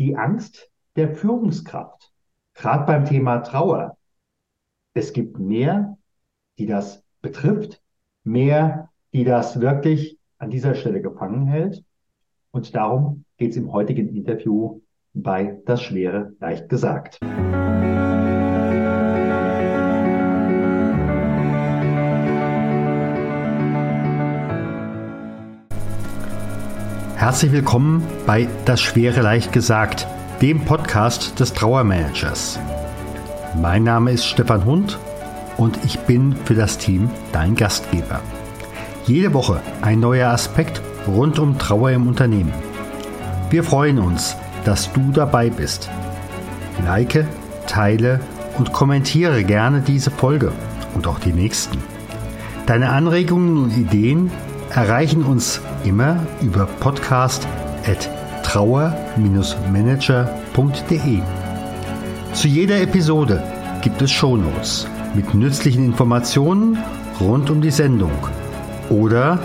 die Angst der Führungskraft. Gerade beim Thema Trauer. Es gibt mehr, die das betrifft, mehr, die das wirklich an dieser Stelle gefangen hält. Und darum geht es im heutigen Interview bei Das Schwere leicht gesagt. Herzlich willkommen bei Das Schwere leicht gesagt, dem Podcast des Trauermanagers. Mein Name ist Stefan Hund und ich bin für das Team dein Gastgeber. Jede Woche ein neuer Aspekt rund um Trauer im Unternehmen. Wir freuen uns, dass du dabei bist. Like, teile und kommentiere gerne diese Folge und auch die nächsten. Deine Anregungen und Ideen erreichen uns immer über podcast.trauer-manager.de. Zu jeder Episode gibt es Shownotes mit nützlichen Informationen rund um die Sendung oder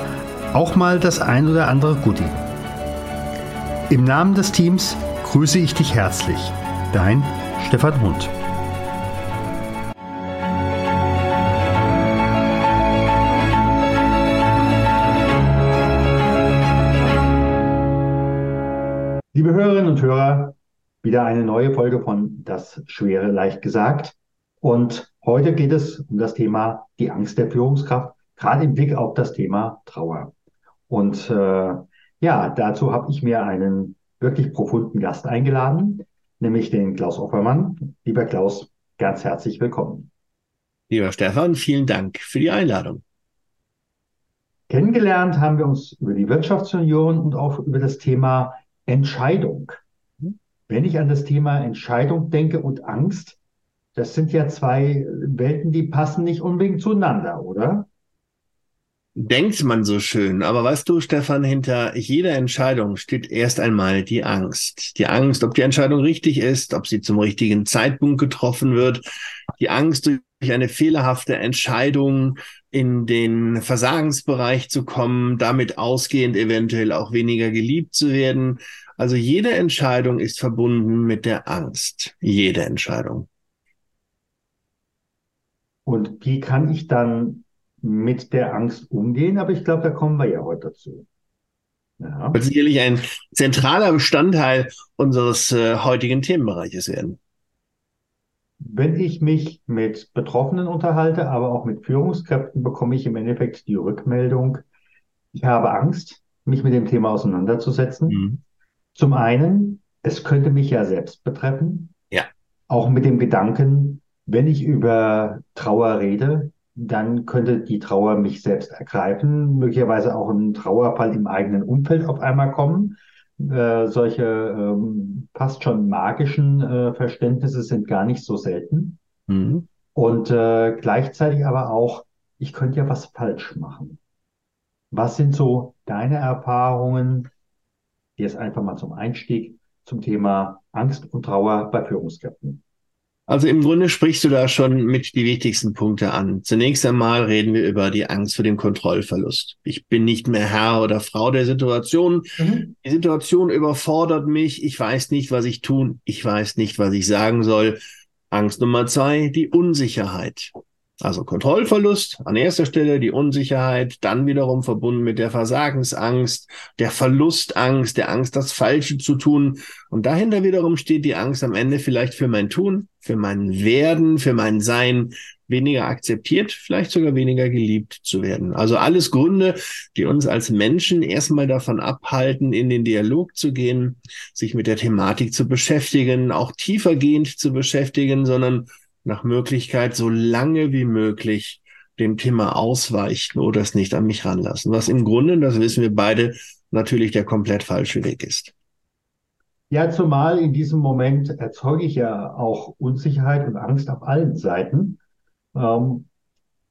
auch mal das ein oder andere Goodie. Im Namen des Teams grüße ich dich herzlich. Dein Stefan Hund. Und Hörer, wieder eine neue Folge von Das Schwere leicht gesagt. Und heute geht es um das Thema die Angst der Führungskraft, gerade im Blick auf das Thema Trauer. Und äh, ja, dazu habe ich mir einen wirklich profunden Gast eingeladen, nämlich den Klaus Offermann. Lieber Klaus, ganz herzlich willkommen. Lieber Stefan, vielen Dank für die Einladung. Kennengelernt haben wir uns über die Wirtschaftsunion und auch über das Thema Entscheidung. Wenn ich an das Thema Entscheidung denke und Angst, das sind ja zwei Welten, die passen nicht unbedingt zueinander, oder? Denkt man so schön. Aber weißt du, Stefan, hinter jeder Entscheidung steht erst einmal die Angst. Die Angst, ob die Entscheidung richtig ist, ob sie zum richtigen Zeitpunkt getroffen wird. Die Angst, durch eine fehlerhafte Entscheidung in den Versagensbereich zu kommen, damit ausgehend eventuell auch weniger geliebt zu werden. Also jede Entscheidung ist verbunden mit der Angst. Jede Entscheidung. Und wie kann ich dann mit der Angst umgehen? Aber ich glaube, da kommen wir ja heute dazu. Ja. Wird sicherlich ein zentraler Bestandteil unseres äh, heutigen Themenbereiches werden. Wenn ich mich mit Betroffenen unterhalte, aber auch mit Führungskräften, bekomme ich im Endeffekt die Rückmeldung, ich habe Angst, mich mit dem Thema auseinanderzusetzen. Mhm. Zum einen, es könnte mich ja selbst betreffen. Ja. Auch mit dem Gedanken, wenn ich über Trauer rede, dann könnte die Trauer mich selbst ergreifen, möglicherweise auch ein Trauerfall im eigenen Umfeld auf einmal kommen. Äh, solche ähm, fast schon magischen äh, Verständnisse sind gar nicht so selten. Mhm. Und äh, gleichzeitig aber auch, ich könnte ja was falsch machen. Was sind so deine Erfahrungen, jetzt einfach mal zum Einstieg zum Thema Angst und Trauer bei Führungskräften? Also im Grunde sprichst du da schon mit die wichtigsten Punkte an. Zunächst einmal reden wir über die Angst vor dem Kontrollverlust. Ich bin nicht mehr Herr oder Frau der Situation. Mhm. Die Situation überfordert mich. Ich weiß nicht, was ich tun. Ich weiß nicht, was ich sagen soll. Angst Nummer zwei, die Unsicherheit. Also Kontrollverlust an erster Stelle, die Unsicherheit, dann wiederum verbunden mit der Versagensangst, der Verlustangst, der Angst, das Falsche zu tun. Und dahinter wiederum steht die Angst am Ende vielleicht für mein Tun, für mein Werden, für mein Sein weniger akzeptiert, vielleicht sogar weniger geliebt zu werden. Also alles Gründe, die uns als Menschen erstmal davon abhalten, in den Dialog zu gehen, sich mit der Thematik zu beschäftigen, auch tiefergehend zu beschäftigen, sondern nach Möglichkeit so lange wie möglich dem Thema ausweichen oder es nicht an mich ranlassen. Was im Grunde, das wissen wir beide, natürlich der komplett falsche Weg ist. Ja, zumal in diesem Moment erzeuge ich ja auch Unsicherheit und Angst auf allen Seiten. Ähm,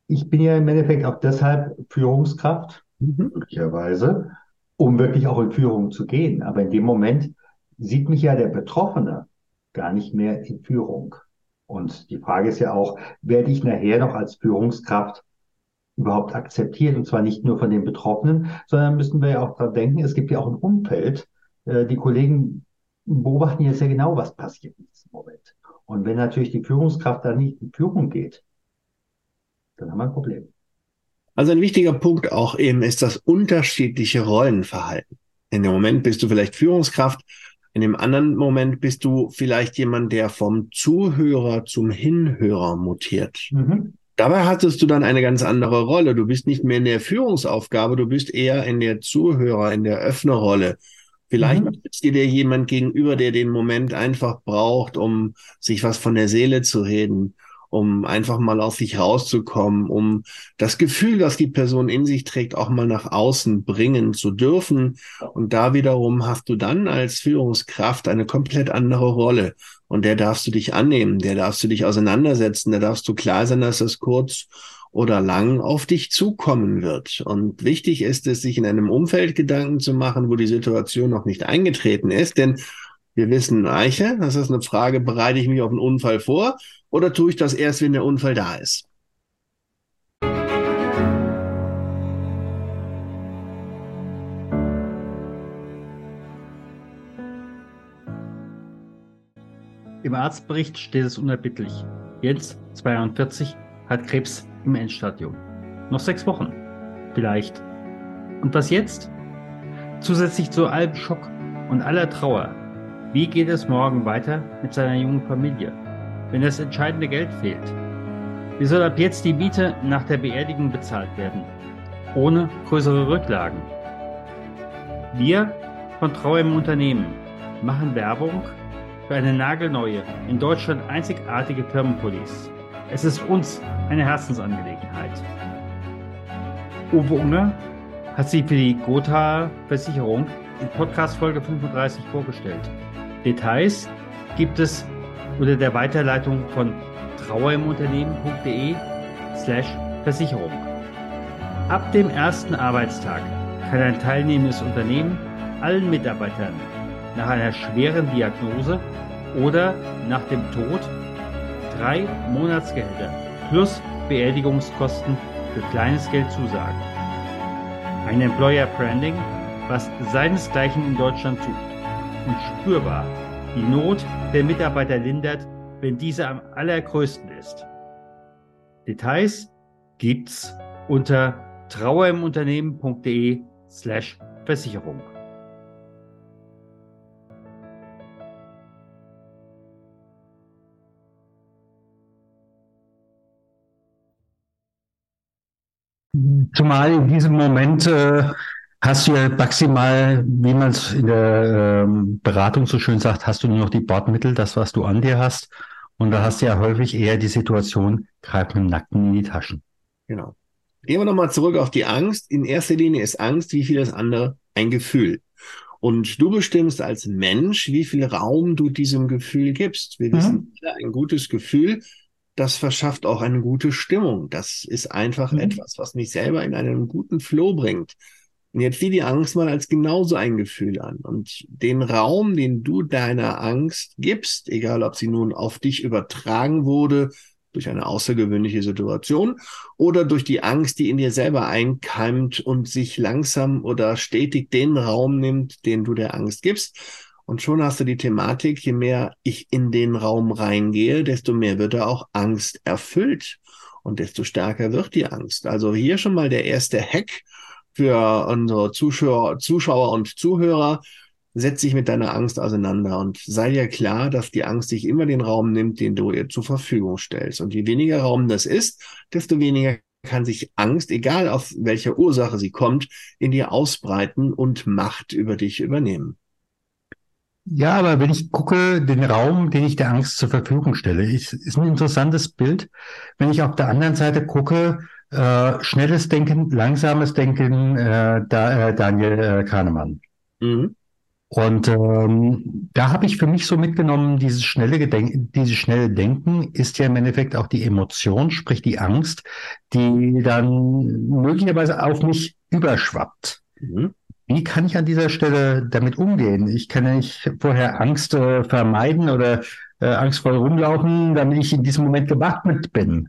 ich bin ja im Endeffekt auch deshalb Führungskraft, mhm. möglicherweise, um wirklich auch in Führung zu gehen. Aber in dem Moment sieht mich ja der Betroffene gar nicht mehr in Führung. Und die Frage ist ja auch, werde ich nachher noch als Führungskraft überhaupt akzeptiert? Und zwar nicht nur von den Betroffenen, sondern müssen wir ja auch daran denken, es gibt ja auch ein Umfeld. Äh, die Kollegen beobachten jetzt sehr genau, was passiert in diesem Moment. Und wenn natürlich die Führungskraft da nicht in Führung geht, dann haben wir ein Problem. Also ein wichtiger Punkt auch eben ist das unterschiedliche Rollenverhalten. In dem Moment bist du vielleicht Führungskraft, in dem anderen Moment bist du vielleicht jemand, der vom Zuhörer zum Hinhörer mutiert. Mhm. Dabei hattest du dann eine ganz andere Rolle. Du bist nicht mehr in der Führungsaufgabe, du bist eher in der Zuhörer, in der Öffnerrolle. Vielleicht mhm. sitzt dir jemand gegenüber, der den Moment einfach braucht, um sich was von der Seele zu reden um einfach mal aus sich rauszukommen, um das Gefühl, das die Person in sich trägt, auch mal nach außen bringen zu dürfen. Und da wiederum hast du dann als Führungskraft eine komplett andere Rolle. Und der darfst du dich annehmen, der darfst du dich auseinandersetzen, da darfst du klar sein, dass das kurz oder lang auf dich zukommen wird. Und wichtig ist es, sich in einem Umfeld Gedanken zu machen, wo die Situation noch nicht eingetreten ist. Denn wir wissen, Eiche, das ist eine Frage, bereite ich mich auf einen Unfall vor oder tue ich das erst, wenn der Unfall da ist? Im Arztbericht steht es unerbittlich. Jens, 42, hat Krebs im Endstadium. Noch sechs Wochen. Vielleicht. Und was jetzt? Zusätzlich zu allem Schock und aller Trauer. Wie geht es morgen weiter mit seiner jungen Familie? Wenn das entscheidende Geld fehlt? Wie soll ab jetzt die Miete nach der Beerdigung bezahlt werden? Ohne größere Rücklagen. Wir von Trauer im Unternehmen machen Werbung für eine nagelneue, in Deutschland einzigartige Firmenpolice. Es ist uns eine Herzensangelegenheit. Uwe Unger hat sie für die Gotha Versicherung in Podcast Folge 35 vorgestellt. Details gibt es unter der Weiterleitung von trauerimunternehmen.de slash Versicherung. Ab dem ersten Arbeitstag kann ein teilnehmendes Unternehmen allen Mitarbeitern nach einer schweren Diagnose oder nach dem Tod drei Monatsgehälter plus Beerdigungskosten für kleines Geld zusagen. Ein Employer Branding, was seinesgleichen in Deutschland sucht und spürbar die Not der Mitarbeiter lindert, wenn diese am allergrößten ist. Details gibt's unter trauerimunternehmen.de slash Versicherung. Zumal in diesem Moment äh, hast du ja maximal, wie man es in der ähm, Beratung so schön sagt, hast du nur noch die Bordmittel, das, was du an dir hast. Und da hast du ja häufig eher die Situation, greif mit dem Nacken in die Taschen. Genau. Gehen wir nochmal zurück auf die Angst. In erster Linie ist Angst, wie vieles andere, ein Gefühl. Und du bestimmst als Mensch, wie viel Raum du diesem Gefühl gibst. Wir mhm. wissen, ein gutes Gefühl, das verschafft auch eine gute Stimmung. Das ist einfach mhm. etwas, was mich selber in einen guten Flow bringt. Und jetzt sieh die Angst mal als genauso ein Gefühl an. Und den Raum, den du deiner Angst gibst, egal ob sie nun auf dich übertragen wurde durch eine außergewöhnliche Situation oder durch die Angst, die in dir selber einkeimt und sich langsam oder stetig den Raum nimmt, den du der Angst gibst. Und schon hast du die Thematik, je mehr ich in den Raum reingehe, desto mehr wird er auch Angst erfüllt und desto stärker wird die Angst. Also hier schon mal der erste Hack, für unsere Zuschauer, Zuschauer und Zuhörer. Setz dich mit deiner Angst auseinander und sei dir klar, dass die Angst sich immer den Raum nimmt, den du ihr zur Verfügung stellst. Und je weniger Raum das ist, desto weniger kann sich Angst, egal auf welche Ursache sie kommt, in dir ausbreiten und Macht über dich übernehmen. Ja, aber wenn ich gucke, den Raum, den ich der Angst zur Verfügung stelle, ist, ist ein interessantes Bild. Wenn ich auf der anderen Seite gucke, äh, schnelles Denken, langsames Denken, äh, da, äh, Daniel äh, Kahnemann. Mhm. Und ähm, da habe ich für mich so mitgenommen, dieses schnelle Gedenken, dieses schnelle Denken ist ja im Endeffekt auch die Emotion, sprich die Angst, die dann möglicherweise auf mich überschwappt. Mhm. Wie kann ich an dieser Stelle damit umgehen? Ich kann ja nicht vorher Angst äh, vermeiden oder äh, angstvoll rumlaufen, damit ich in diesem Moment gewappnet bin.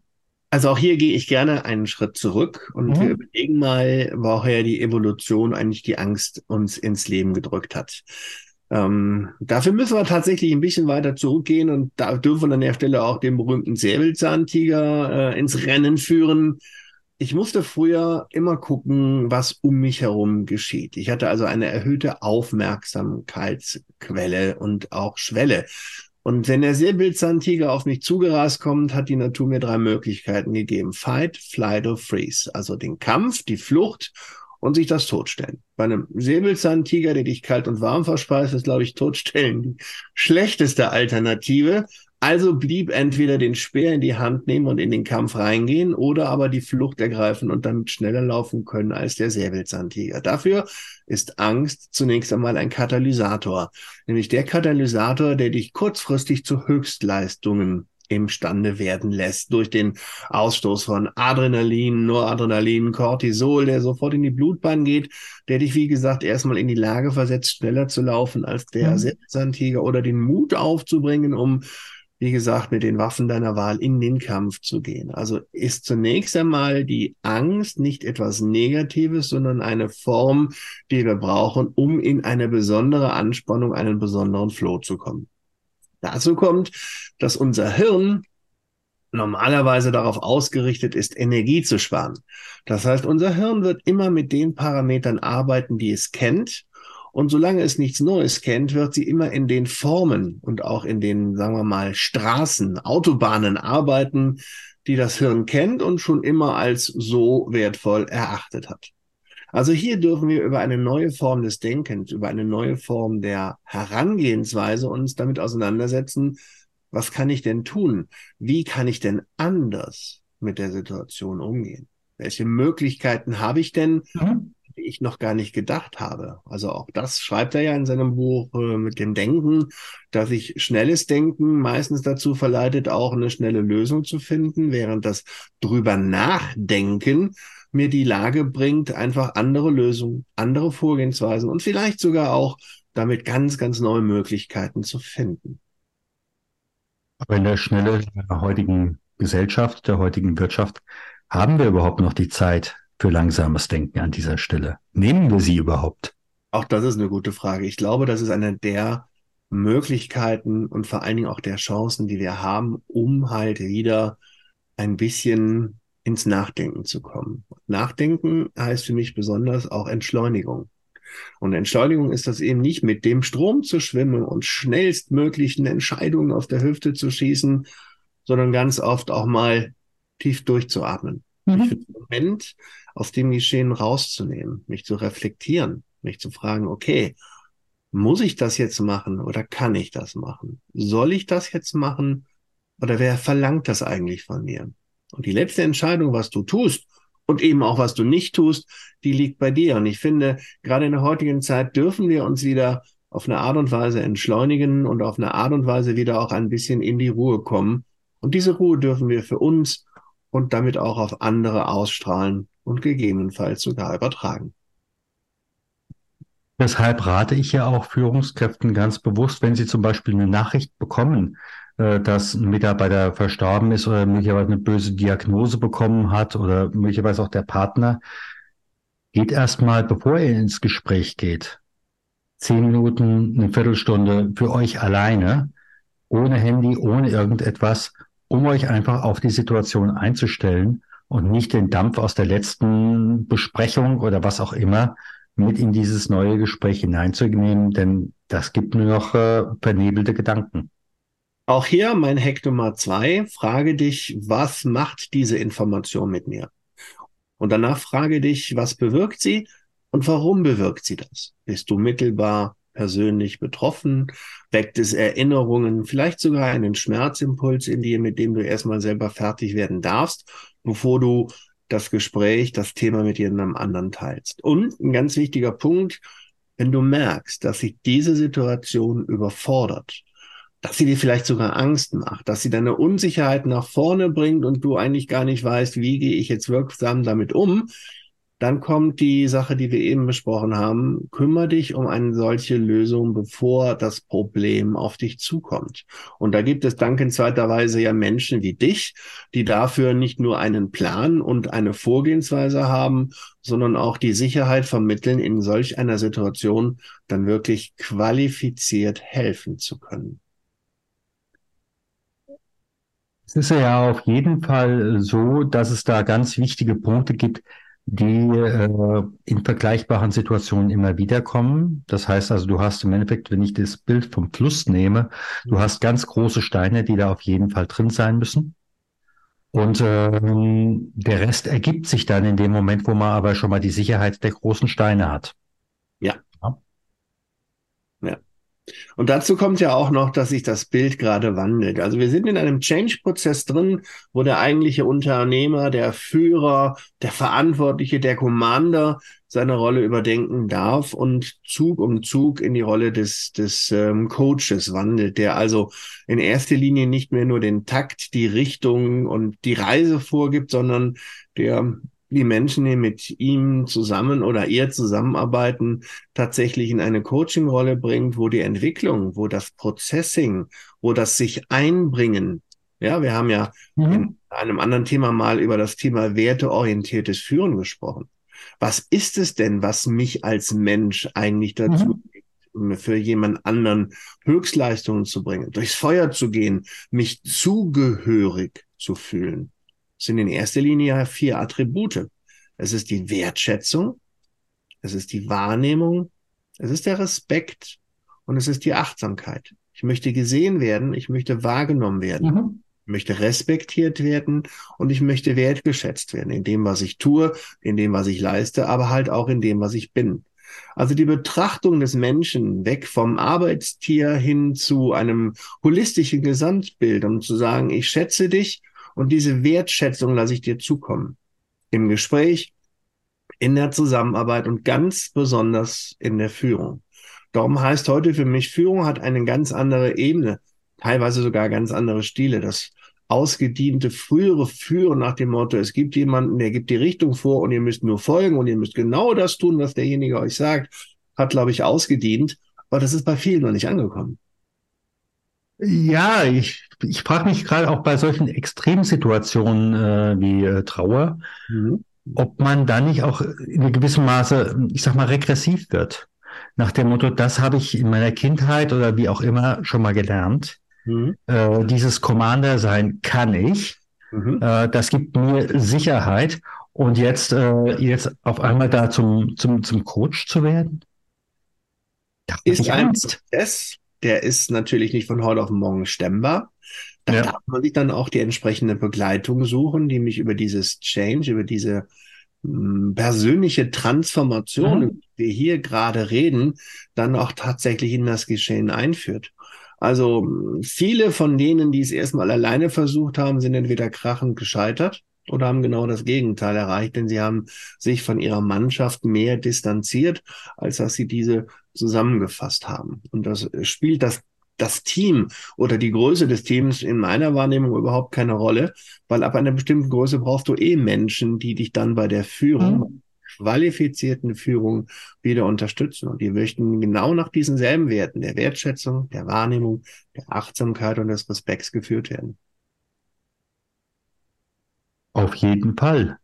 Also auch hier gehe ich gerne einen Schritt zurück und mhm. wir überlegen mal, woher die Evolution eigentlich die Angst uns ins Leben gedrückt hat. Ähm, dafür müssen wir tatsächlich ein bisschen weiter zurückgehen und da dürfen wir an der Stelle auch den berühmten Säbelzahntiger äh, ins Rennen führen. Ich musste früher immer gucken, was um mich herum geschieht. Ich hatte also eine erhöhte Aufmerksamkeitsquelle und auch Schwelle. Und wenn der Säbelzahntiger auf mich zugerast kommt, hat die Natur mir drei Möglichkeiten gegeben. Fight, Flight or Freeze. Also den Kampf, die Flucht und sich das Totstellen. Bei einem Säbelzahntiger, der dich kalt und warm verspeist, ist, glaube ich, Totstellen die schlechteste Alternative. Also blieb entweder den Speer in die Hand nehmen und in den Kampf reingehen oder aber die Flucht ergreifen und damit schneller laufen können als der Säbelzahntiger. Dafür ist Angst zunächst einmal ein Katalysator, nämlich der Katalysator, der dich kurzfristig zu Höchstleistungen imstande werden lässt durch den Ausstoß von Adrenalin, Noradrenalin, Cortisol, der sofort in die Blutbahn geht, der dich, wie gesagt, erstmal in die Lage versetzt, schneller zu laufen als der mhm. Säbelzahntiger oder den Mut aufzubringen, um wie gesagt, mit den Waffen deiner Wahl in den Kampf zu gehen. Also ist zunächst einmal die Angst nicht etwas Negatives, sondern eine Form, die wir brauchen, um in eine besondere Anspannung, einen besonderen Flow zu kommen. Dazu kommt, dass unser Hirn normalerweise darauf ausgerichtet ist, Energie zu sparen. Das heißt, unser Hirn wird immer mit den Parametern arbeiten, die es kennt. Und solange es nichts Neues kennt, wird sie immer in den Formen und auch in den, sagen wir mal, Straßen, Autobahnen arbeiten, die das Hirn kennt und schon immer als so wertvoll erachtet hat. Also hier dürfen wir über eine neue Form des Denkens, über eine neue Form der Herangehensweise uns damit auseinandersetzen, was kann ich denn tun? Wie kann ich denn anders mit der Situation umgehen? Welche Möglichkeiten habe ich denn, mhm. Die ich noch gar nicht gedacht habe? Also auch das schreibt er ja in seinem Buch äh, mit dem Denken, dass sich schnelles Denken meistens dazu verleitet, auch eine schnelle Lösung zu finden, während das drüber nachdenken mir die Lage bringt, einfach andere Lösungen, andere Vorgehensweisen und vielleicht sogar auch damit ganz, ganz neue Möglichkeiten zu finden. Aber in der Schnelle der heutigen Gesellschaft, der heutigen Wirtschaft, haben wir überhaupt noch die Zeit für langsames Denken an dieser Stelle? Nehmen wir sie überhaupt? Auch das ist eine gute Frage. Ich glaube, das ist eine der Möglichkeiten und vor allen Dingen auch der Chancen, die wir haben, um halt wieder ein bisschen ins Nachdenken zu kommen. Nachdenken heißt für mich besonders auch Entschleunigung. Und Entschleunigung ist das eben nicht mit dem Strom zu schwimmen und schnellstmöglichen Entscheidungen auf der Hüfte zu schießen, sondern ganz oft auch mal tief durchzuatmen. Mhm. Mich für den Moment aus dem Geschehen rauszunehmen, mich zu reflektieren, mich zu fragen, okay, muss ich das jetzt machen oder kann ich das machen? Soll ich das jetzt machen oder wer verlangt das eigentlich von mir? Und die letzte Entscheidung, was du tust und eben auch was du nicht tust, die liegt bei dir. Und ich finde, gerade in der heutigen Zeit dürfen wir uns wieder auf eine Art und Weise entschleunigen und auf eine Art und Weise wieder auch ein bisschen in die Ruhe kommen. Und diese Ruhe dürfen wir für uns und damit auch auf andere ausstrahlen und gegebenenfalls sogar übertragen. Deshalb rate ich ja auch Führungskräften ganz bewusst, wenn sie zum Beispiel eine Nachricht bekommen, äh, dass ein Mitarbeiter verstorben ist oder möglicherweise eine böse Diagnose bekommen hat oder möglicherweise auch der Partner, geht erstmal, bevor ihr ins Gespräch geht, zehn Minuten, eine Viertelstunde für euch alleine, ohne Handy, ohne irgendetwas, um euch einfach auf die Situation einzustellen und nicht den Dampf aus der letzten Besprechung oder was auch immer mit in dieses neue Gespräch hineinzunehmen, denn das gibt nur noch äh, vernebelte Gedanken. Auch hier mein Hack Nummer zwei. Frage dich, was macht diese Information mit mir? Und danach frage dich, was bewirkt sie und warum bewirkt sie das? Bist du mittelbar persönlich betroffen? Weckt es Erinnerungen, vielleicht sogar einen Schmerzimpuls in dir, mit dem du erstmal selber fertig werden darfst, bevor du das Gespräch, das Thema mit jemandem anderen teilst? Und ein ganz wichtiger Punkt, wenn du merkst, dass sich diese Situation überfordert, dass sie dir vielleicht sogar Angst macht, dass sie deine Unsicherheit nach vorne bringt und du eigentlich gar nicht weißt, wie gehe ich jetzt wirksam damit um, dann kommt die Sache, die wir eben besprochen haben. Kümmere dich um eine solche Lösung, bevor das Problem auf dich zukommt. Und da gibt es dankenswerterweise ja Menschen wie dich, die dafür nicht nur einen Plan und eine Vorgehensweise haben, sondern auch die Sicherheit vermitteln, in solch einer Situation dann wirklich qualifiziert helfen zu können. Es ist ja auf jeden Fall so, dass es da ganz wichtige Punkte gibt, die äh, in vergleichbaren Situationen immer wieder kommen. Das heißt also, du hast im Endeffekt, wenn ich das Bild vom Fluss nehme, du mhm. hast ganz große Steine, die da auf jeden Fall drin sein müssen. Und ähm, der Rest ergibt sich dann in dem Moment, wo man aber schon mal die Sicherheit der großen Steine hat. Ja. Und dazu kommt ja auch noch, dass sich das Bild gerade wandelt. Also wir sind in einem Change-Prozess drin, wo der eigentliche Unternehmer, der Führer, der Verantwortliche, der Commander seine Rolle überdenken darf und Zug um Zug in die Rolle des, des ähm, Coaches wandelt, der also in erster Linie nicht mehr nur den Takt, die Richtung und die Reise vorgibt, sondern der die Menschen, die mit ihm zusammen oder ihr zusammenarbeiten, tatsächlich in eine Coaching-Rolle bringt, wo die Entwicklung, wo das Processing, wo das sich einbringen, ja, wir haben ja mhm. in einem anderen Thema mal über das Thema werteorientiertes Führen gesprochen. Was ist es denn, was mich als Mensch eigentlich dazu mhm. für jemand anderen Höchstleistungen zu bringen, durchs Feuer zu gehen, mich zugehörig zu fühlen? Sind in erster Linie vier Attribute. Es ist die Wertschätzung, es ist die Wahrnehmung, es ist der Respekt und es ist die Achtsamkeit. Ich möchte gesehen werden, ich möchte wahrgenommen werden, mhm. ich möchte respektiert werden und ich möchte wertgeschätzt werden in dem, was ich tue, in dem, was ich leiste, aber halt auch in dem, was ich bin. Also die Betrachtung des Menschen weg vom Arbeitstier hin zu einem holistischen Gesamtbild, um zu sagen, ich schätze dich und diese Wertschätzung lasse ich dir zukommen. Im Gespräch, in der Zusammenarbeit und ganz besonders in der Führung. Darum heißt heute für mich, Führung hat eine ganz andere Ebene, teilweise sogar ganz andere Stile. Das ausgediente frühere Führen nach dem Motto, es gibt jemanden, der gibt die Richtung vor und ihr müsst nur folgen und ihr müsst genau das tun, was derjenige euch sagt, hat, glaube ich, ausgedient. Aber das ist bei vielen noch nicht angekommen. Ja, ich, ich frage mich gerade auch bei solchen Extremsituationen äh, wie äh, Trauer, mhm. ob man da nicht auch in gewissem Maße, ich sag mal, regressiv wird. Nach dem Motto, das habe ich in meiner Kindheit oder wie auch immer schon mal gelernt. Mhm. Äh, dieses Commander sein kann ich. Mhm. Äh, das gibt mir Sicherheit. Und jetzt, äh, jetzt auf einmal da zum, zum, zum Coach zu werden? Da ist ein Prozess, der ist natürlich nicht von heute auf morgen stemmbar. Da ja. darf man sich dann auch die entsprechende Begleitung suchen, die mich über dieses Change, über diese mh, hm, persönliche Transformation, mhm. die wir hier gerade reden, dann auch tatsächlich in das Geschehen einführt. Also viele von denen, die es erstmal alleine versucht haben, sind entweder krachend gescheitert oder haben genau das Gegenteil erreicht, denn sie haben sich von ihrer Mannschaft mehr distanziert, als dass sie diese zusammengefasst haben. Und das spielt das das Team oder die Größe des Teams in meiner Wahrnehmung überhaupt keine Rolle, weil ab einer bestimmten Größe brauchst du eh Menschen, die dich dann bei der Führung, mhm. qualifizierten Führung wieder unterstützen. Und die möchten genau nach diesen selben Werten der Wertschätzung, der Wahrnehmung, der Achtsamkeit und des Respekts geführt werden. Auf jeden Fall.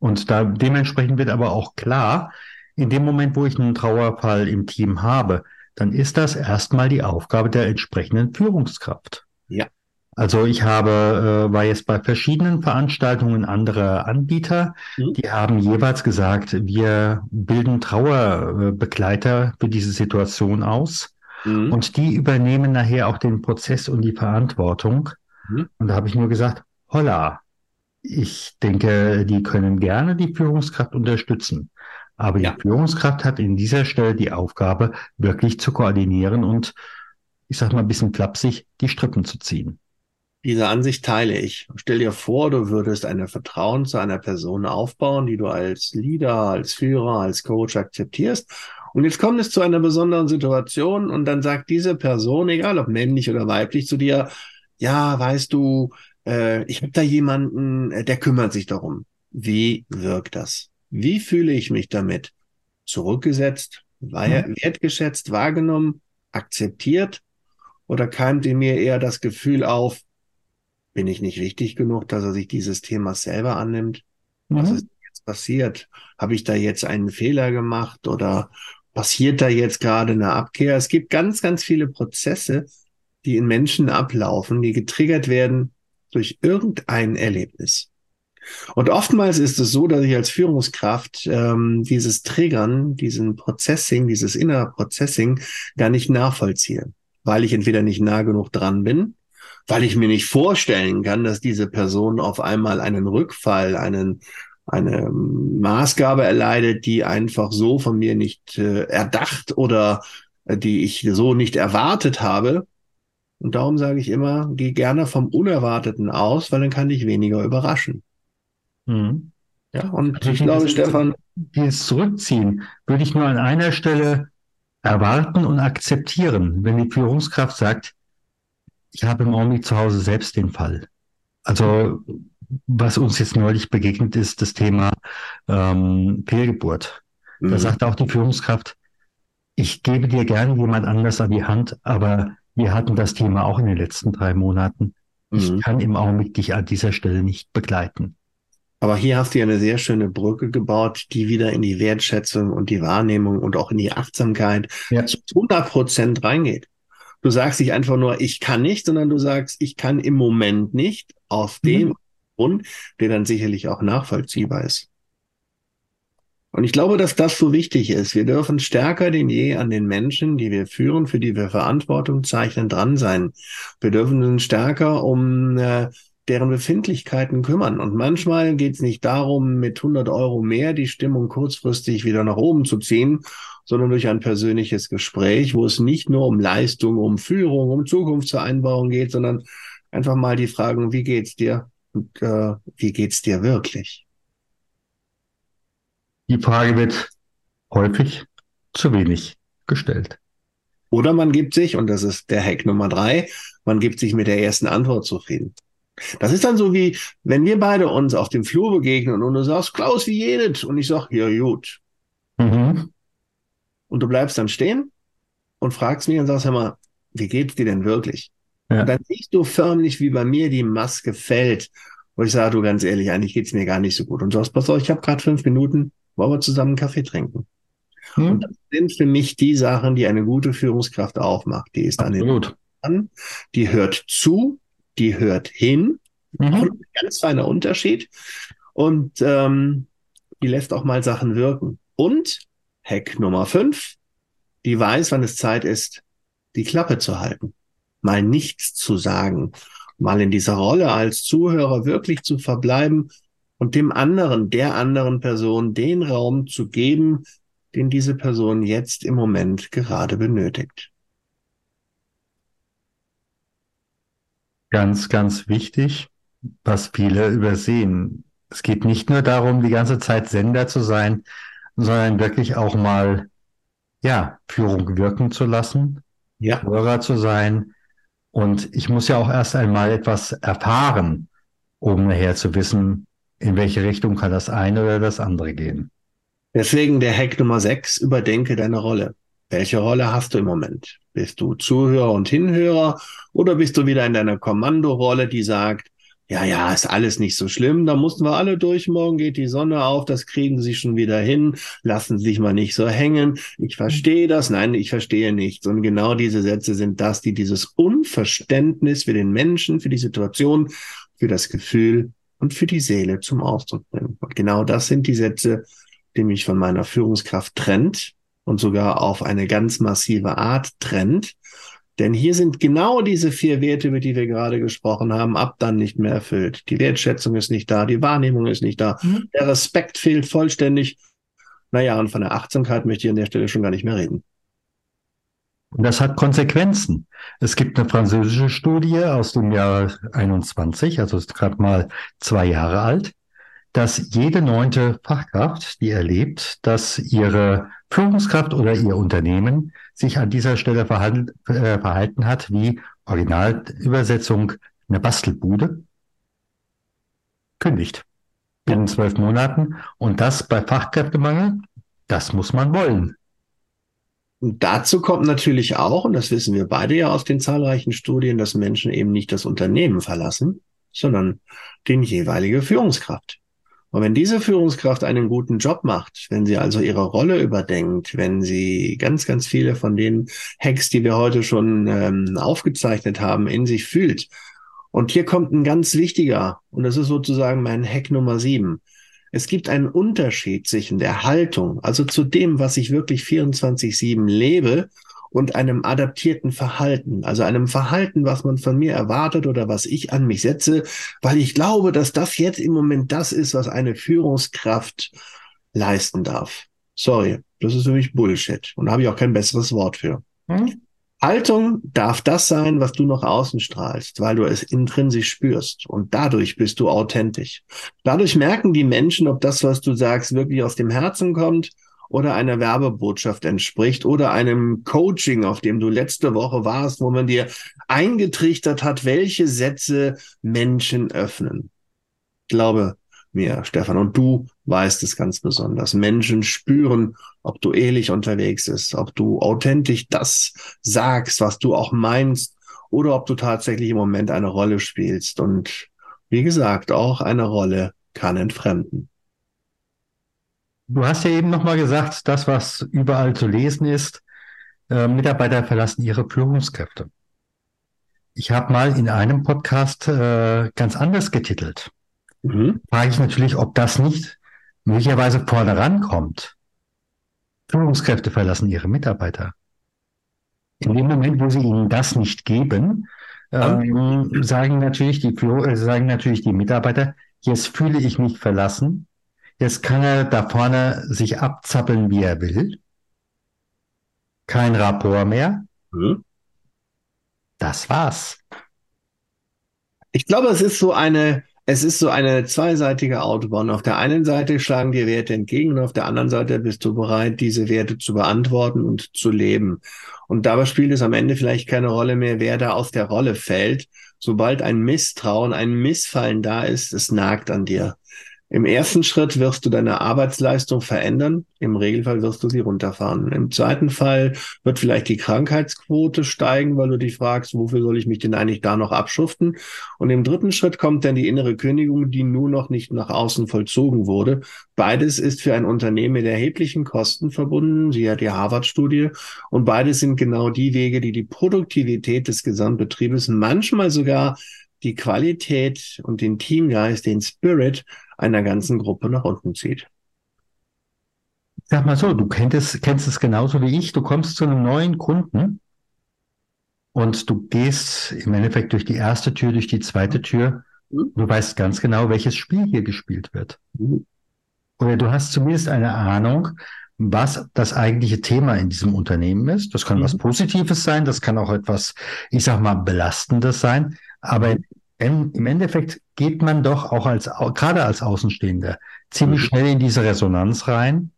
Und da dementsprechend wird aber auch klar, in dem Moment, wo ich einen Trauerfall im Team habe, dann ist das erstmal die Aufgabe der entsprechenden Führungskraft. Ja. Also ich habe, äh, war jetzt bei verschiedenen Veranstaltungen anderer Anbieter, mhm. die haben jeweils gesagt, wir bilden Trauerbegleiter für diese Situation aus mhm. und die übernehmen nachher auch den Prozess und die Verantwortung. Mhm. Und da habe ich nur gesagt, holla, ich denke, die können gerne die Führungskraft unterstützen. Aber ja. die Führungskraft hat in dieser Stelle die Aufgabe, wirklich zu koordinieren und, ich sag mal ein bisschen flapsig, die Strippen zu ziehen. Diese Ansicht teile ich. Stell dir vor, du würdest eine Vertrauen zu einer Person aufbauen, die du als Leader, als Führer, als Coach akzeptierst. Und jetzt kommt es zu einer besonderen Situation und dann sagt diese Person, egal ob männlich oder weiblich, zu dir, ja, weißt du, äh, ich habe da jemanden, äh, der kümmert sich darum. Wie wirkt das? Wie fühle ich mich damit? Zurückgesetzt, mhm. wertgeschätzt, wahrgenommen, akzeptiert? Oder keimt in mir eher das Gefühl auf, bin ich nicht wichtig genug, dass er sich dieses Themas selber annimmt? Mhm. Was ist jetzt passiert? Habe ich da jetzt einen Fehler gemacht oder passiert da jetzt gerade eine Abkehr? Es gibt ganz, ganz viele Prozesse, die in Menschen ablaufen, die getriggert werden durch irgendein Erlebnis. Und oftmals ist es so, dass ich als Führungskraft ähm, dieses Triggern, diesen Processing, dieses Inner Processing gar nicht nachvollziehe, weil ich entweder nicht nah genug dran bin, weil ich mir nicht vorstellen kann, dass diese Person auf einmal einen Rückfall, einen eine Maßgabe erleidet, die einfach so von mir nicht äh, erdacht oder äh, die ich so nicht erwartet habe. Und darum sage ich immer, geh gerne vom Unerwarteten aus, weil dann kann dich weniger überraschen. Mhm. Ja, und also ich glaube, Stefan. Dieses Zurückziehen würde ich nur an einer Stelle erwarten und akzeptieren, wenn die Führungskraft sagt, ich habe im Augenblick zu Hause selbst den Fall. Also was uns jetzt neulich begegnet ist, das Thema ähm, Fehlgeburt. Mhm. Da sagt auch die Führungskraft, ich gebe dir gerne jemand anders an die Hand, aber wir hatten das Thema auch in den letzten drei Monaten. Ich mhm. kann im Augenblick dich an dieser Stelle nicht begleiten. Aber hier hast du ja eine sehr schöne Brücke gebaut, die wieder in die Wertschätzung und die Wahrnehmung und auch in die Achtsamkeit ja. zu 100 Prozent reingeht. Du sagst nicht einfach nur, ich kann nicht, sondern du sagst, ich kann im Moment nicht, aus mhm. dem Grund, der dann sicherlich auch nachvollziehbar ist. Und ich glaube, dass das so wichtig ist. Wir dürfen stärker denn je an den Menschen, die wir führen, für die wir Verantwortung zeichnen, dran sein. Wir dürfen uns stärker um äh, deren Befindlichkeiten kümmern. Und manchmal geht es nicht darum, mit 100 Euro mehr die Stimmung kurzfristig wieder nach oben zu ziehen, sondern durch ein persönliches Gespräch, wo es nicht nur um Leistung, um Führung, um Zukunftsvereinbarung geht, sondern einfach mal die Fragen, wie geht's dir und äh, wie geht's dir wirklich? Die Frage wird häufig zu wenig gestellt. Oder man gibt sich, und das ist der Hack Nummer drei, man gibt sich mit der ersten Antwort zufrieden. Das ist dann so wie, wenn wir beide uns auf dem Flur begegnen und du sagst, Klaus, wie jedet? Und ich sag, ja, gut. Mhm. Und du bleibst dann stehen und fragst mich und sagst, hör mal, wie geht's dir denn wirklich? Ja. Und dann siehst du förmlich, wie bei mir die Maske fällt. Wo ich sage, du ganz ehrlich, eigentlich geht's mir gar nicht so gut. Und du sagst, pass auf, ich habe gerade fünf Minuten, wollen wir zusammen einen Kaffee trinken? Mhm. Und das sind für mich die Sachen, die eine gute Führungskraft aufmacht. Die ist an den an, die hört zu, die hört hin. Mhm. Ganz feiner Unterschied. Und ähm, die lässt auch mal Sachen wirken. Und Hack Nummer fünf, die weiß, wann es Zeit ist, die Klappe zu halten, mal nichts zu sagen, mal in dieser Rolle als Zuhörer wirklich zu verbleiben und dem anderen, der anderen Person den Raum zu geben, den diese Person jetzt im Moment gerade benötigt. Ganz, ganz wichtig, was viele übersehen. Es geht nicht nur darum, die ganze Zeit Sender zu sein, sondern wirklich auch mal, ja, Führung wirken zu lassen, ja. Hörer zu sein. Und ich muss ja auch erst einmal etwas erfahren, um nachher zu wissen, in welche Richtung kann das eine oder das andere gehen. Deswegen der Hack Nummer 6, überdenke deine Rolle. Welche Rolle hast du im Moment? Bist du Zuhörer und Hinhörer oder bist du wieder in deiner Kommandorolle, die sagt, ja, ja, ist alles nicht so schlimm, da mussten wir alle durch, morgen geht die Sonne auf, das kriegen sie schon wieder hin, lassen sie sich mal nicht so hängen, ich verstehe das, nein, ich verstehe nichts. Und genau diese Sätze sind das, die dieses Unverständnis für den Menschen, für die Situation, für das Gefühl und für die Seele zum Ausdruck bringen. Und genau das sind die Sätze, die mich von meiner Führungskraft trennt, und sogar auf eine ganz massive Art trennt. Denn hier sind genau diese vier Werte, über die wir gerade gesprochen haben, ab dann nicht mehr erfüllt. Die Wertschätzung ist nicht da, die Wahrnehmung ist nicht da, mhm. der Respekt fehlt vollständig. Naja, und von der Achtsamkeit möchte ich an der Stelle schon gar nicht mehr reden. Und das hat Konsequenzen. Es gibt eine französische Studie aus dem Jahr 21, also ist gerade mal zwei Jahre alt, dass jede neunte Fachkraft, die erlebt, dass ihre Führungskraft oder ihr Unternehmen sich an dieser Stelle verhalten, äh, verhalten hat wie Originalübersetzung eine Bastelbude, kündigt. binnen zwölf Monaten. Und das bei Fachkräftemangel, das muss man wollen. Und dazu kommt natürlich auch, und das wissen wir beide ja aus den zahlreichen Studien, dass Menschen eben nicht das Unternehmen verlassen, sondern den jeweilige Führungskraft. Und wenn diese Führungskraft einen guten Job macht, wenn sie also ihre Rolle überdenkt, wenn sie ganz, ganz viele von den Hacks, die wir heute schon ähm, aufgezeichnet haben, in sich fühlt. Und hier kommt ein ganz wichtiger, und das ist sozusagen mein Hack Nummer sieben. Es gibt einen Unterschied zwischen der Haltung, also zu dem, was ich wirklich 24-7 lebe, und einem adaptierten Verhalten, also einem Verhalten, was man von mir erwartet oder was ich an mich setze, weil ich glaube, dass das jetzt im Moment das ist, was eine Führungskraft leisten darf. Sorry, das ist für mich Bullshit und da habe ich auch kein besseres Wort für. Hm? Haltung darf das sein, was du nach außen strahlst, weil du es intrinsisch spürst und dadurch bist du authentisch. Dadurch merken die Menschen, ob das, was du sagst, wirklich aus dem Herzen kommt oder einer Werbebotschaft entspricht oder einem Coaching, auf dem du letzte Woche warst, wo man dir eingetrichtert hat, welche Sätze Menschen öffnen. Glaube mir, Stefan, und du weißt es ganz besonders. Menschen spüren, ob du ehrlich unterwegs bist, ob du authentisch das sagst, was du auch meinst, oder ob du tatsächlich im Moment eine Rolle spielst. Und wie gesagt, auch eine Rolle kann entfremden. Du hast ja eben nochmal gesagt, das, was überall zu lesen ist, äh, Mitarbeiter verlassen ihre Führungskräfte. Ich habe mal in einem Podcast äh, ganz anders getitelt mhm. frage ich natürlich, ob das nicht möglicherweise vorne rankommt. Führungskräfte verlassen ihre Mitarbeiter. In dem Moment, wo sie ihnen das nicht geben, ähm, sagen natürlich die äh, sagen natürlich die Mitarbeiter, jetzt fühle ich mich verlassen. Jetzt kann er da vorne sich abzappeln, wie er will. Kein Rapport mehr. Mhm. Das war's. Ich glaube, es ist so eine, es ist so eine zweiseitige Autobahn. Auf der einen Seite schlagen dir Werte entgegen und auf der anderen Seite bist du bereit, diese Werte zu beantworten und zu leben. Und dabei spielt es am Ende vielleicht keine Rolle mehr, wer da aus der Rolle fällt. Sobald ein Misstrauen, ein Missfallen da ist, es nagt an dir. Im ersten Schritt wirst du deine Arbeitsleistung verändern. Im Regelfall wirst du sie runterfahren. Im zweiten Fall wird vielleicht die Krankheitsquote steigen, weil du dich fragst, wofür soll ich mich denn eigentlich da noch abschuften? Und im dritten Schritt kommt dann die innere Kündigung, die nur noch nicht nach außen vollzogen wurde. Beides ist für ein Unternehmen mit erheblichen Kosten verbunden, siehe die Harvard-Studie. Und beides sind genau die Wege, die die Produktivität des Gesamtbetriebes, manchmal sogar die Qualität und den Teamgeist, den Spirit einer ganzen Gruppe nach unten zieht. Sag mal so, du kennst, kennst es genauso wie ich. Du kommst zu einem neuen Kunden und du gehst im Endeffekt durch die erste Tür, durch die zweite Tür. Mhm. Du weißt ganz genau, welches Spiel hier gespielt wird. Mhm. Oder du hast zumindest eine Ahnung, was das eigentliche Thema in diesem Unternehmen ist. Das kann mhm. was Positives sein, das kann auch etwas, ich sag mal, Belastendes sein. Aber mhm im Endeffekt geht man doch auch als, gerade als Außenstehender, ziemlich mhm. schnell in diese Resonanz rein.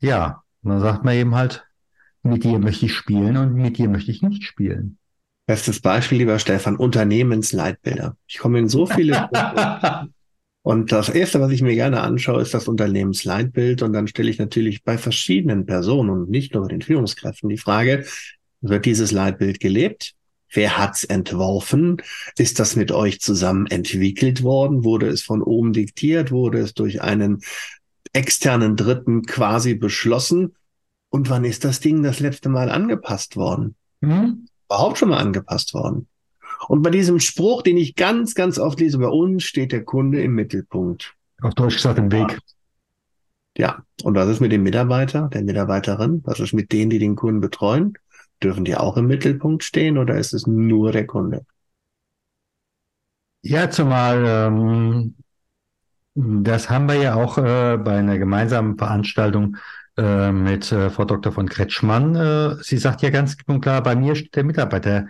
Ja, und dann sagt man eben halt, mit dir möchte ich spielen und mit dir möchte ich nicht spielen. Bestes Beispiel, lieber Stefan, Unternehmensleitbilder. Ich komme in so viele Und das erste, was ich mir gerne anschaue, ist das Unternehmensleitbild. Und dann stelle ich natürlich bei verschiedenen Personen und nicht nur bei den Führungskräften die Frage, wird dieses Leitbild gelebt? Wer hat's entworfen? Ist das mit euch zusammen entwickelt worden? Wurde es von oben diktiert? Wurde es durch einen externen Dritten quasi beschlossen? Und wann ist das Ding das letzte Mal angepasst worden? Mhm. Überhaupt schon mal angepasst worden? Und bei diesem Spruch, den ich ganz, ganz oft lese, bei uns steht der Kunde im Mittelpunkt. Auf Deutsch gesagt im Weg. Ja. Und was ist mit dem Mitarbeiter, der Mitarbeiterin? Was ist mit denen, die den Kunden betreuen? Dürfen die auch im Mittelpunkt stehen oder ist es nur der Kunde? Ja, zumal ähm, das haben wir ja auch äh, bei einer gemeinsamen Veranstaltung äh, mit äh, Frau Dr. von Kretschmann. Äh, sie sagt ja ganz klar, bei mir steht der Mitarbeiter,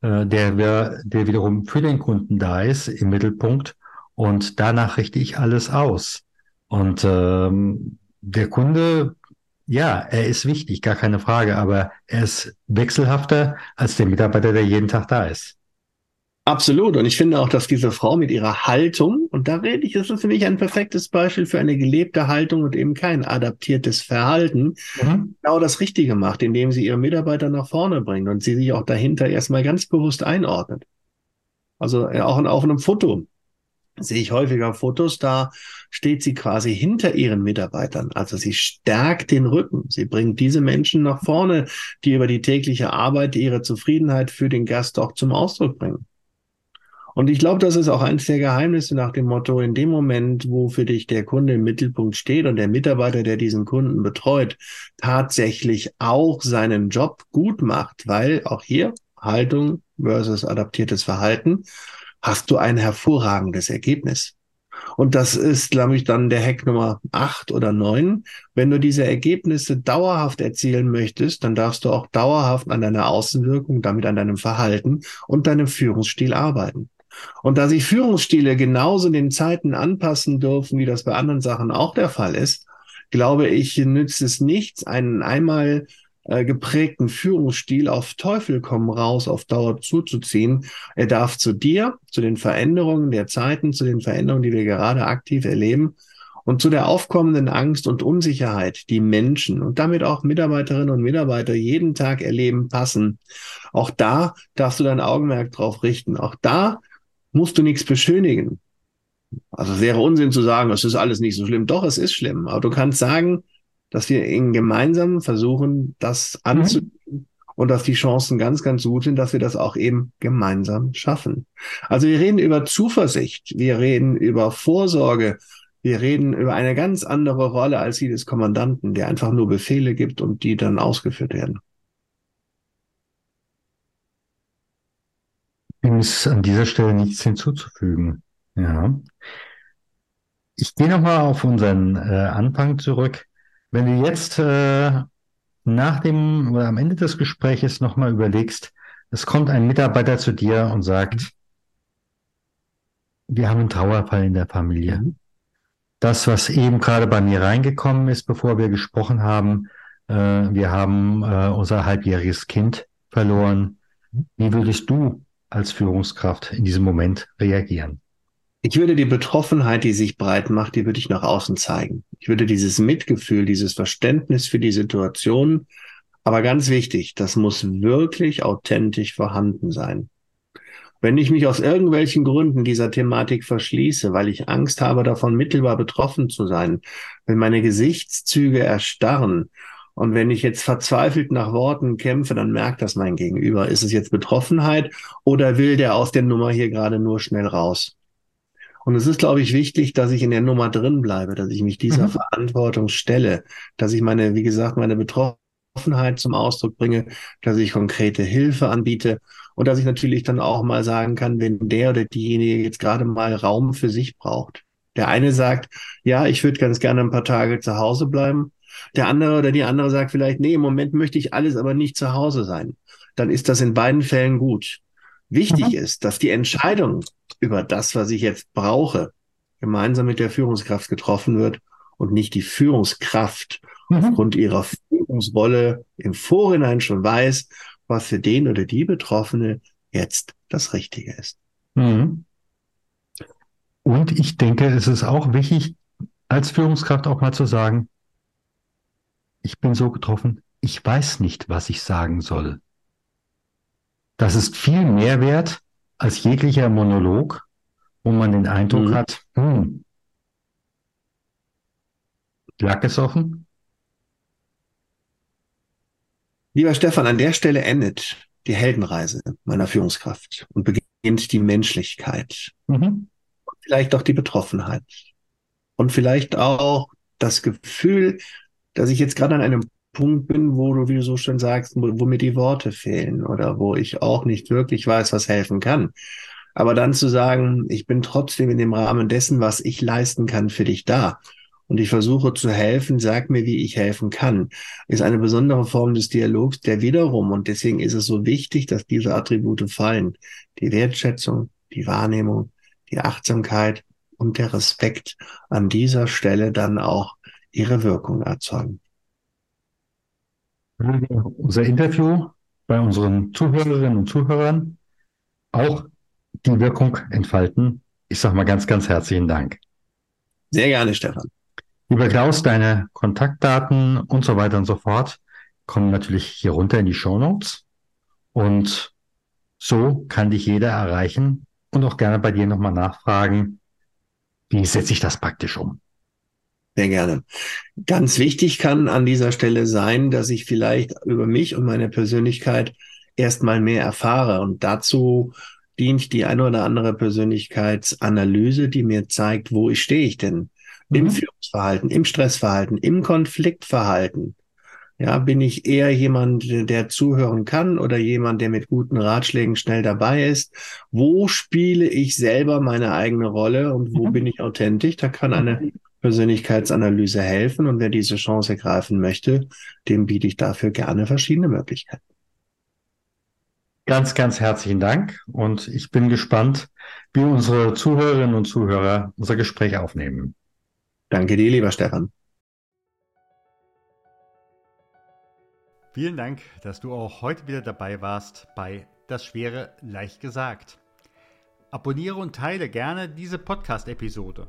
äh, der, wir, der wiederum für den Kunden da ist, im Mittelpunkt. Und danach richte ich alles aus. Und ähm, der Kunde ja, er ist wichtig, gar keine Frage, aber er ist wechselhafter als der Mitarbeiter, der jeden Tag da ist. Absolut. Und ich finde auch, dass diese Frau mit ihrer Haltung, und da rede ich, das ist für mich ein perfektes Beispiel für eine gelebte Haltung und eben kein adaptiertes Verhalten, mhm. genau das Richtige macht, indem sie ihre Mitarbeiter nach vorne bringt und sie sich auch dahinter erstmal ganz bewusst einordnet. Also auch auf einem Foto sehe ich häufiger Fotos, da steht sie quasi hinter ihren Mitarbeitern. Also sie stärkt den Rücken. Sie bringt diese Menschen nach vorne, die über die tägliche Arbeit ihre Zufriedenheit für den Gast auch zum Ausdruck bringen. Und ich glaube, das ist auch eines der Geheimnisse nach dem Motto, in dem Moment, wo für dich der Kunde im Mittelpunkt steht und der Mitarbeiter, der diesen Kunden betreut, tatsächlich auch seinen Job gut macht, weil auch hier Haltung versus adaptiertes Verhalten, hast du ein hervorragendes Ergebnis. Und das ist, glaube ich, dann der Hack Nummer acht oder neun. Wenn du diese Ergebnisse dauerhaft erzielen möchtest, dann darfst du auch dauerhaft an deiner Außenwirkung, damit an deinem Verhalten und deinem Führungsstil arbeiten. Und da sich Führungsstile genauso den Zeiten anpassen dürfen, wie das bei anderen Sachen auch der Fall ist, glaube ich, nützt es nichts, einen einmal äh, geprägten Führungsstil auf Teufel komm raus auf Dauer zuzuziehen. Er darf zu dir, zu den Veränderungen der Zeiten, zu den Veränderungen, die wir gerade aktiv erleben und zu der aufkommenden Angst und Unsicherheit, die Menschen und damit auch Mitarbeiterinnen und Mitarbeiter jeden Tag erleben, passen. Auch da darfst du dein Augenmerk drauf richten. Auch da musst du nichts beschönigen. Also wäre Unsinn zu sagen, es ist alles nicht so schlimm. Doch, es ist schlimm. Aber du kannst sagen, dass wir in gemeinsam versuchen, das anzunehmen mhm. und dass die Chancen ganz, ganz gut sind, dass wir das auch eben gemeinsam schaffen. Also wir reden über Zuversicht, wir reden über Vorsorge, wir reden über eine ganz andere Rolle als die des Kommandanten, der einfach nur Befehle gibt und die dann ausgeführt werden. Dem ist an dieser Stelle nichts hinzuzufügen. Ja. Ich gehe nochmal auf unseren äh, Anfang zurück. Wenn du jetzt äh, nach dem oder am Ende des Gespräches nochmal überlegst, es kommt ein Mitarbeiter zu dir und sagt, wir haben einen Trauerfall in der Familie. Mhm. Das, was eben gerade bei mir reingekommen ist, bevor wir gesprochen haben, äh, wir haben äh, unser halbjähriges Kind verloren. Mhm. Wie würdest du als Führungskraft in diesem Moment reagieren? Ich würde die Betroffenheit, die sich breit macht, die würde ich nach außen zeigen. Ich würde dieses Mitgefühl, dieses Verständnis für die Situation, aber ganz wichtig, das muss wirklich authentisch vorhanden sein. Wenn ich mich aus irgendwelchen Gründen dieser Thematik verschließe, weil ich Angst habe, davon mittelbar betroffen zu sein, wenn meine Gesichtszüge erstarren und wenn ich jetzt verzweifelt nach Worten kämpfe, dann merkt das mein Gegenüber. Ist es jetzt Betroffenheit oder will der aus der Nummer hier gerade nur schnell raus? Und es ist, glaube ich, wichtig, dass ich in der Nummer drin bleibe, dass ich mich dieser mhm. Verantwortung stelle, dass ich meine, wie gesagt, meine Betroffenheit zum Ausdruck bringe, dass ich konkrete Hilfe anbiete und dass ich natürlich dann auch mal sagen kann, wenn der oder diejenige jetzt gerade mal Raum für sich braucht. Der eine sagt, ja, ich würde ganz gerne ein paar Tage zu Hause bleiben. Der andere oder die andere sagt vielleicht, nee, im Moment möchte ich alles aber nicht zu Hause sein. Dann ist das in beiden Fällen gut. Wichtig mhm. ist, dass die Entscheidung über das, was ich jetzt brauche, gemeinsam mit der Führungskraft getroffen wird und nicht die Führungskraft mhm. aufgrund ihrer Führungsrolle im Vorhinein schon weiß, was für den oder die Betroffene jetzt das Richtige ist. Mhm. Und ich denke, es ist auch wichtig, als Führungskraft auch mal zu sagen, ich bin so getroffen, ich weiß nicht, was ich sagen soll. Das ist viel mehr wert als jeglicher Monolog, wo man den Eindruck mhm. hat, hm, lag es offen? Lieber Stefan, an der Stelle endet die Heldenreise meiner Führungskraft und beginnt die Menschlichkeit. Mhm. Und vielleicht auch die Betroffenheit. Und vielleicht auch das Gefühl, dass ich jetzt gerade an einem Punkt bin, wo du, wie du so schön sagst, wo, wo mir die Worte fehlen oder wo ich auch nicht wirklich weiß, was helfen kann. Aber dann zu sagen, ich bin trotzdem in dem Rahmen dessen, was ich leisten kann, für dich da. Und ich versuche zu helfen, sag mir, wie ich helfen kann, ist eine besondere Form des Dialogs, der wiederum, und deswegen ist es so wichtig, dass diese Attribute fallen, die Wertschätzung, die Wahrnehmung, die Achtsamkeit und der Respekt an dieser Stelle dann auch ihre Wirkung erzeugen. Unser Interview bei unseren Zuhörerinnen und Zuhörern auch die Wirkung entfalten. Ich sage mal ganz, ganz herzlichen Dank. Sehr gerne, Stefan. Lieber Klaus, deine Kontaktdaten und so weiter und so fort kommen natürlich hier runter in die Show Notes. Und so kann dich jeder erreichen und auch gerne bei dir nochmal nachfragen, wie setze ich das praktisch um? Sehr gerne. Ganz wichtig kann an dieser Stelle sein, dass ich vielleicht über mich und meine Persönlichkeit erstmal mehr erfahre. Und dazu dient die eine oder andere Persönlichkeitsanalyse, die mir zeigt, wo ich stehe ich denn mhm. im Führungsverhalten, im Stressverhalten, im Konfliktverhalten. Ja, bin ich eher jemand, der zuhören kann oder jemand, der mit guten Ratschlägen schnell dabei ist? Wo spiele ich selber meine eigene Rolle und wo mhm. bin ich authentisch? Da kann eine Persönlichkeitsanalyse helfen und wer diese Chance ergreifen möchte, dem biete ich dafür gerne verschiedene Möglichkeiten. Ganz, ganz herzlichen Dank und ich bin gespannt, wie unsere Zuhörerinnen und Zuhörer unser Gespräch aufnehmen. Danke dir, lieber Stefan. Vielen Dank, dass du auch heute wieder dabei warst bei Das Schwere leicht gesagt. Abonniere und teile gerne diese Podcast-Episode.